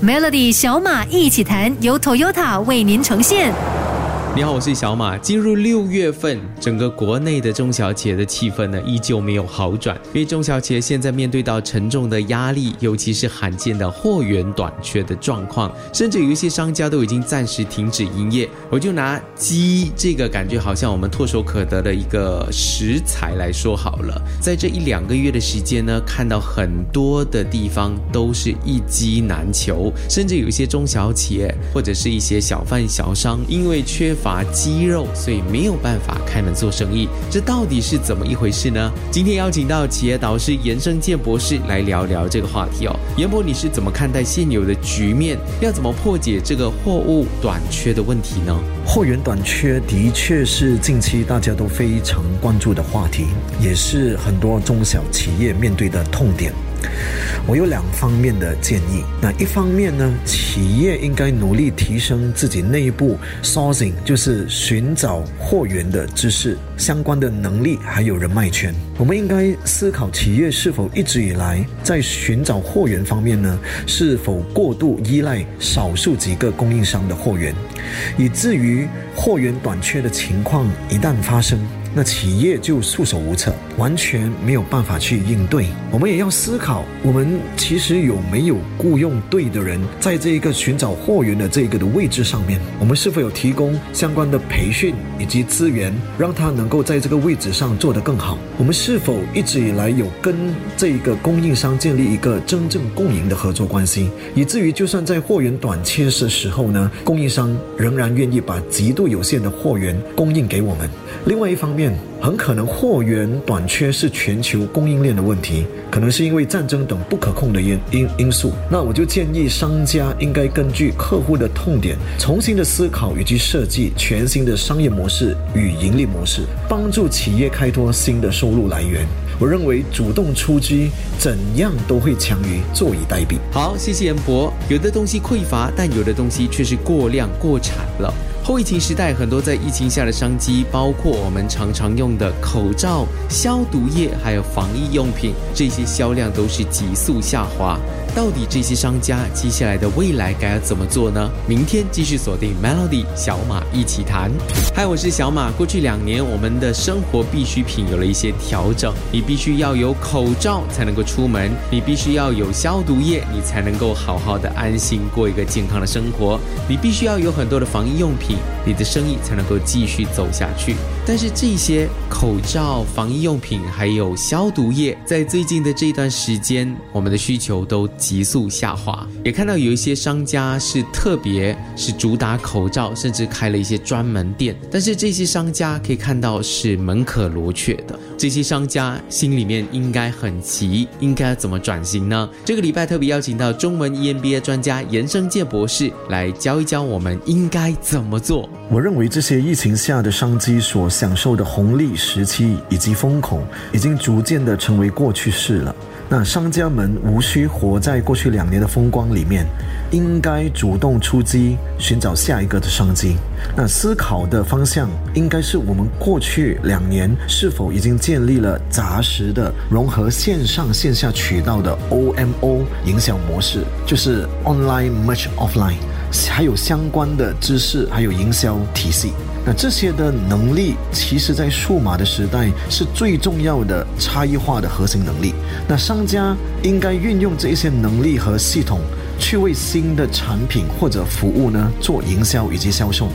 Melody 小马一起弹，由 Toyota 为您呈现。你好，我是小马。进入六月份，整个国内的中小企业的气氛呢，依旧没有好转。因为中小企业现在面对到沉重的压力，尤其是罕见的货源短缺的状况，甚至有一些商家都已经暂时停止营业。我就拿鸡这个感觉好像我们唾手可得的一个食材来说好了，在这一两个月的时间呢，看到很多的地方都是一鸡难求，甚至有一些中小企业或者是一些小贩小商，因为缺乏鸡肉，所以没有办法开门做生意，这到底是怎么一回事呢？今天邀请到企业导师严生健博士来聊聊这个话题哦。严博，你是怎么看待现有的局面？要怎么破解这个货物短缺的问题呢？货源短缺的确是近期大家都非常关注的话题，也是很多中小企业面对的痛点。我有两方面的建议。那一方面呢，企业应该努力提升自己内部 sourcing，就是寻找货源的知识、相关的能力还有人脉圈。我们应该思考企业是否一直以来在寻找货源方面呢，是否过度依赖少数几个供应商的货源，以至于货源短缺的情况一旦发生。那企业就束手无策，完全没有办法去应对。我们也要思考，我们其实有没有雇佣对的人，在这一个寻找货源的这个的位置上面，我们是否有提供相关的培训以及资源，让他能够在这个位置上做得更好？我们是否一直以来有跟这一个供应商建立一个真正共赢的合作关系，以至于就算在货源短缺的时候呢，供应商仍然愿意把极度有限的货源供应给我们？另外一方面，很可能货源短缺是全球供应链的问题，可能是因为战争等不可控的因因因素。那我就建议商家应该根据客户的痛点，重新的思考以及设计全新的商业模式与盈利模式，帮助企业开拓新的收入来源。我认为主动出击，怎样都会强于坐以待毙。好，谢谢严博。有的东西匮乏，但有的东西却是过量过产了。后疫情时代，很多在疫情下的商机，包括我们常常用的口罩、消毒液，还有防疫用品，这些销量都是急速下滑。到底这些商家接下来的未来该要怎么做呢？明天继续锁定 Melody 小马一起谈。嗨，我是小马。过去两年，我们的生活必需品有了一些调整。你必须要有口罩才能够出门，你必须要有消毒液，你才能够好好的安心过一个健康的生活。你必须要有很多的防疫用品，你的生意才能够继续走下去。但是这些口罩、防疫用品还有消毒液，在最近的这段时间，我们的需求都急速下滑。也看到有一些商家是特别是主打口罩，甚至开了一些专门店。但是这些商家可以看到是门可罗雀的，这些商家心里面应该很急，应该怎么转型呢？这个礼拜特别邀请到中文 EMBA 专家严生健博士来教一教我们应该怎么做。我认为这些疫情下的商机所。享受的红利时期以及风口，已经逐渐的成为过去式了。那商家们无需活在过去两年的风光里面，应该主动出击，寻找下一个的商机。那思考的方向应该是我们过去两年是否已经建立了扎实的融合线上线下渠道的 OMO 营销模式，就是 Online Much Offline，还有相关的知识，还有营销体系。那这些的能力，其实在数码的时代是最重要的差异化的核心能力。那商家应该运用这些能力和系统，去为新的产品或者服务呢做营销以及销售。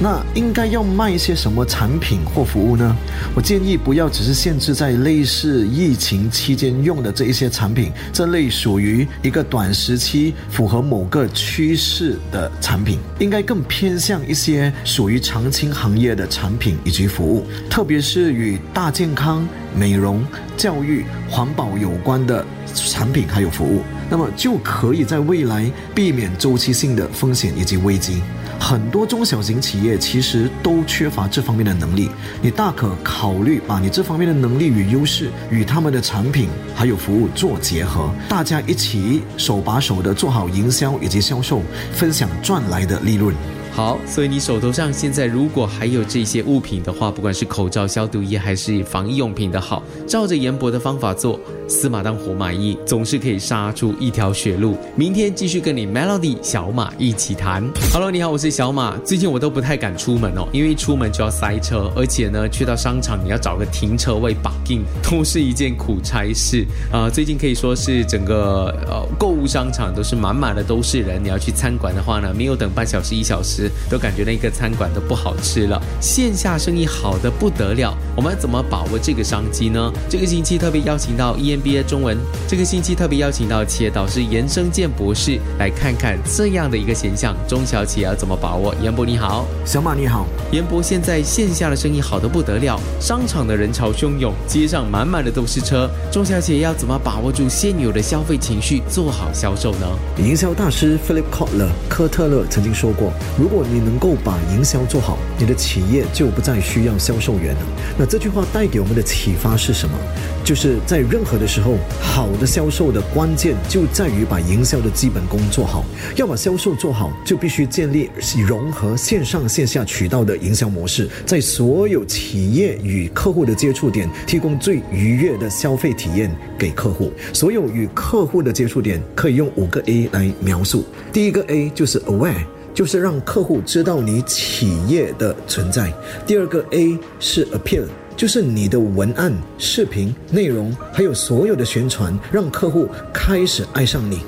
那应该要卖一些什么产品或服务呢？我建议不要只是限制在类似疫情期间用的这一些产品，这类属于一个短时期符合某个趋势的产品，应该更偏向一些属于长青行业的产品以及服务，特别是与大健康、美容、教育、环保有关的产品还有服务，那么就可以在未来避免周期性的风险以及危机。很多中小型企业其实都缺乏这方面的能力，你大可考虑把你这方面的能力与优势与他们的产品还有服务做结合，大家一起手把手的做好营销以及销售，分享赚来的利润。好，所以你手头上现在如果还有这些物品的话，不管是口罩、消毒液还是防疫用品的好，照着严博的方法做，死马当活马医，总是可以杀出一条血路。明天继续跟你 Melody 小马一起谈。Hello，你好，我是小马。最近我都不太敢出门哦，因为出门就要塞车，而且呢，去到商场你要找个停车位把 a 都是一件苦差事啊。最近可以说是整个呃购物商场都是满满的都是人，你要去餐馆的话呢，没有等半小时一小时，都感觉那个餐馆都不好吃了。线下生意好的不得了，我们怎么把握这个商机呢？这个星期特别邀请到 EMBA 中文，这个星期特别邀请到企业导师严生健博士来看看这样的一个现象，中小企业要怎么把握？严博你好，小马你好，严博现在线下的生意好的不得了，商场的人潮汹涌，街上满满的都是车，中小企业要怎么把握住现有的消费情绪，做好销售呢？营销大师 Philip Kotler 科特勒曾经说过，如果你能够把营销做好，你的企业就不再需要销售员了。那这句话带给我们的启发是什么？就是在任何的时候，好的销售的关键就在于把营销的基本功做好。要把销售做好，就必须建立融合线上线下渠道的营销模式，在所有企业与客户的接触点，提供最愉悦的消费体验给客户。所有与客户的接触点可以用五个 A 来描述。第一个 A 就是 Aware，就是让客户知道你企业的存在。第二个 A 是 Appeal。就是你的文案、视频内容，还有所有的宣传，让客户开始爱上你。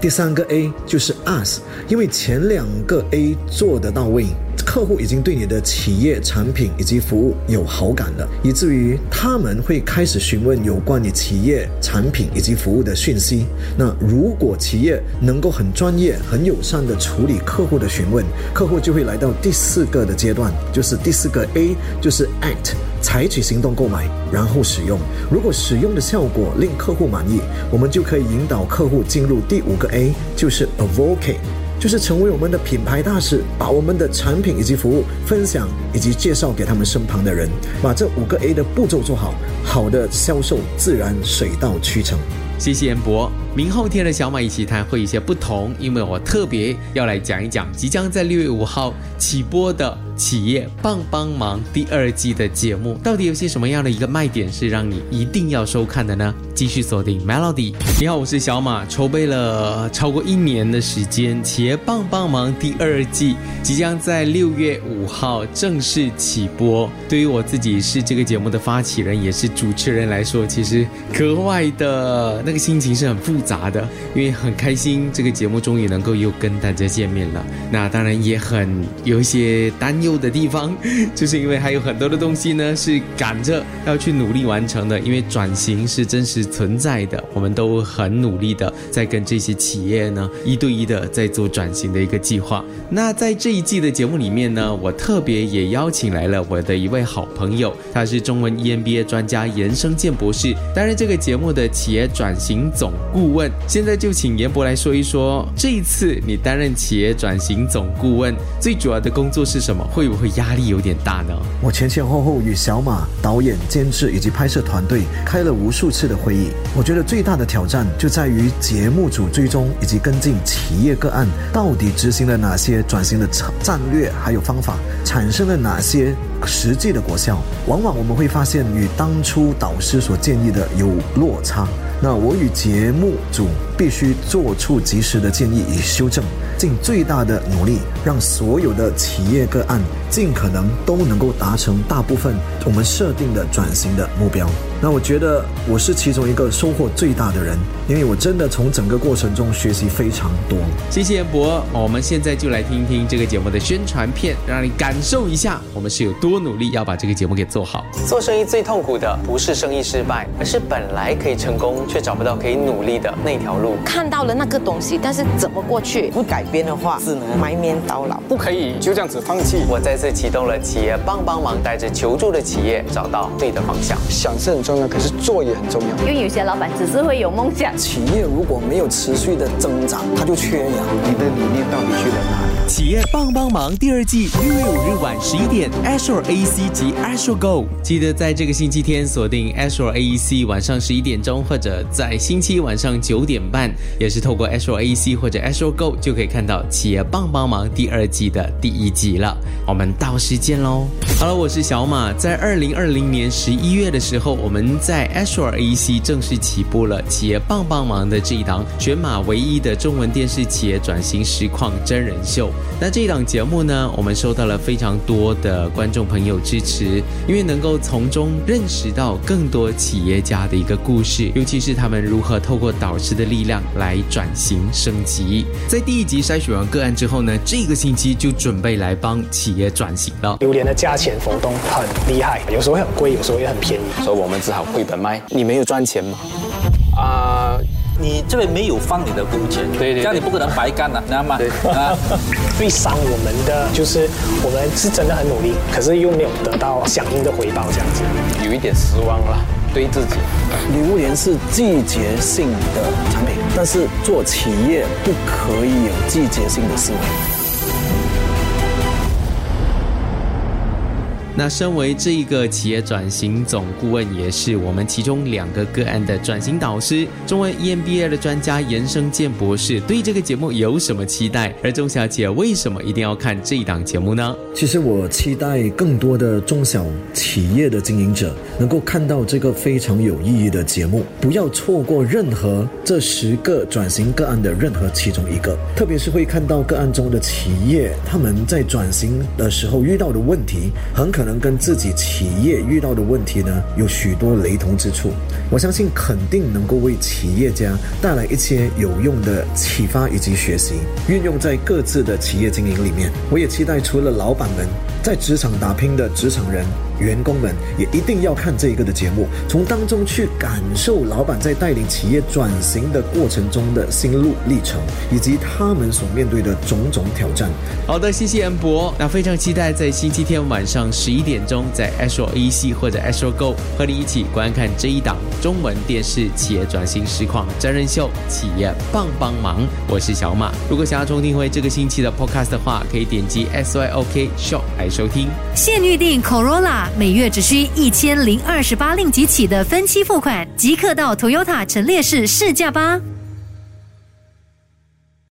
第三个 A 就是 Us，因为前两个 A 做得到位。客户已经对你的企业产品以及服务有好感了，以至于他们会开始询问有关你企业产品以及服务的讯息。那如果企业能够很专业、很友善的处理客户的询问，客户就会来到第四个的阶段，就是第四个 A，就是 Act，采取行动购买，然后使用。如果使用的效果令客户满意，我们就可以引导客户进入第五个 A，就是 Advocate。就是成为我们的品牌大使，把我们的产品以及服务分享以及介绍给他们身旁的人，把这五个 A 的步骤做好，好的销售自然水到渠成。谢谢严博。明后天的小马一起谈会有些不同，因为我特别要来讲一讲即将在六月五号起播的企业帮帮忙第二季的节目，到底有些什么样的一个卖点是让你一定要收看的呢？继续锁定 Melody。你好，我是小马，筹备了超过一年的时间，企业帮帮忙第二季即将在六月五号正式起播。对于我自己是这个节目的发起人，也是主持人来说，其实格外的那个心情是很复。杂的，因为很开心，这个节目终于能够又跟大家见面了。那当然也很有一些担忧的地方，就是因为还有很多的东西呢是赶着要去努力完成的。因为转型是真实存在的，我们都很努力的在跟这些企业呢一对一的在做转型的一个计划。那在这一季的节目里面呢，我特别也邀请来了我的一位好朋友，他是中文 EMBA 专家严生健博士，担任这个节目的企业转转型总顾。问，现在就请严博来说一说，这一次你担任企业转型总顾问，最主要的工作是什么？会不会压力有点大呢？我前前后后与小马导演、监制以及拍摄团队开了无数次的会议。我觉得最大的挑战就在于节目组追踪以及跟进企业个案，到底执行了哪些转型的策战略，还有方法，产生了哪些实际的果效？往往我们会发现与当初导师所建议的有落差。那我与节目组必须做出及时的建议与修正，尽最大的努力，让所有的企业个案尽可能都能够达成大部分我们设定的转型的目标。那我觉得我是其中一个收获最大的人，因为我真的从整个过程中学习非常多。谢谢严博，我们现在就来听听这个节目的宣传片，让你感受一下我们是有多努力要把这个节目给做好。做生意最痛苦的不是生意失败，而是本来可以成功却找不到可以努力的那条路。看到了那个东西，但是怎么过去？不改变的话，只能埋面不可以就这样子放弃。我再次启动了企业帮帮忙，带着求助的企业找到对的方向。想是很重要，可是做也很重要。因为有些老板只是会有梦想，企业如果没有持续的增长，它就缺氧。你的理念到底去了哪里？企业帮帮忙第二季六月五日晚十一点，Azure AEC 及 Azure Go，记得在这个星期天锁定 Azure AEC 晚上十一点钟或者在星期一晚上九点半，也是透过 Azure AC 或者 Azure Go 就可以看到《企业帮帮忙》第二季的第一集了。我们到时见喽！Hello，，我是小马。在二零二零年十一月的时候，我们在 Astro AC 正式起步了《企业帮帮忙》的这一档全马唯一的中文电视企业转型实况真人秀。那这一档节目呢，我们收到了非常多的观众朋友支持，因为能够从中认识到更多企业家的一个故事，尤其是他们如何透过导师的力量来转型升级。在第一集筛选完个案之后呢，这个星期就准备来帮企业转型了。榴莲的价钱浮动很厉害，有时候很贵，有时候也很便宜，所以我们只好亏本卖。你没有赚钱吗？啊。你这边没有放你的工钱，对对，这样你不可能白干了，知道吗？啊，最伤我们的就是我们是真的很努力，可是又没有得到相应的回报，这样子，有一点失望了，对自己。榴莲是季节性的产品，但是做企业不可以有季节性的思维。那身为这一个企业转型总顾问，也是我们其中两个个案的转型导师，中文 EMBA 的专家严生健博士，对这个节目有什么期待？而钟小姐为什么一定要看这一档节目呢？其实我期待更多的中小企业的经营者能够看到这个非常有意义的节目，不要错过任何这十个转型个案的任何其中一个，特别是会看到个案中的企业他们在转型的时候遇到的问题，很可。能跟自己企业遇到的问题呢，有许多雷同之处。我相信肯定能够为企业家带来一些有用的启发以及学习，运用在各自的企业经营里面。我也期待除了老板们在职场打拼的职场人。员工们也一定要看这一个的节目，从当中去感受老板在带领企业转型的过程中的心路历程，以及他们所面对的种种挑战。好的，谢谢恩博。那非常期待在星期天晚上十一点钟，在 soec 或者 so go 和你一起观看这一档中文电视企业转型实况真人秀《企业帮帮忙》。我是小马。如果想要重听回这个星期的 Podcast 的话，可以点击 SYOK Show 来收听。现预定 Corolla。每月只需一千零二十八令吉起的分期付款，即刻到 Toyota 陈列室试驾吧。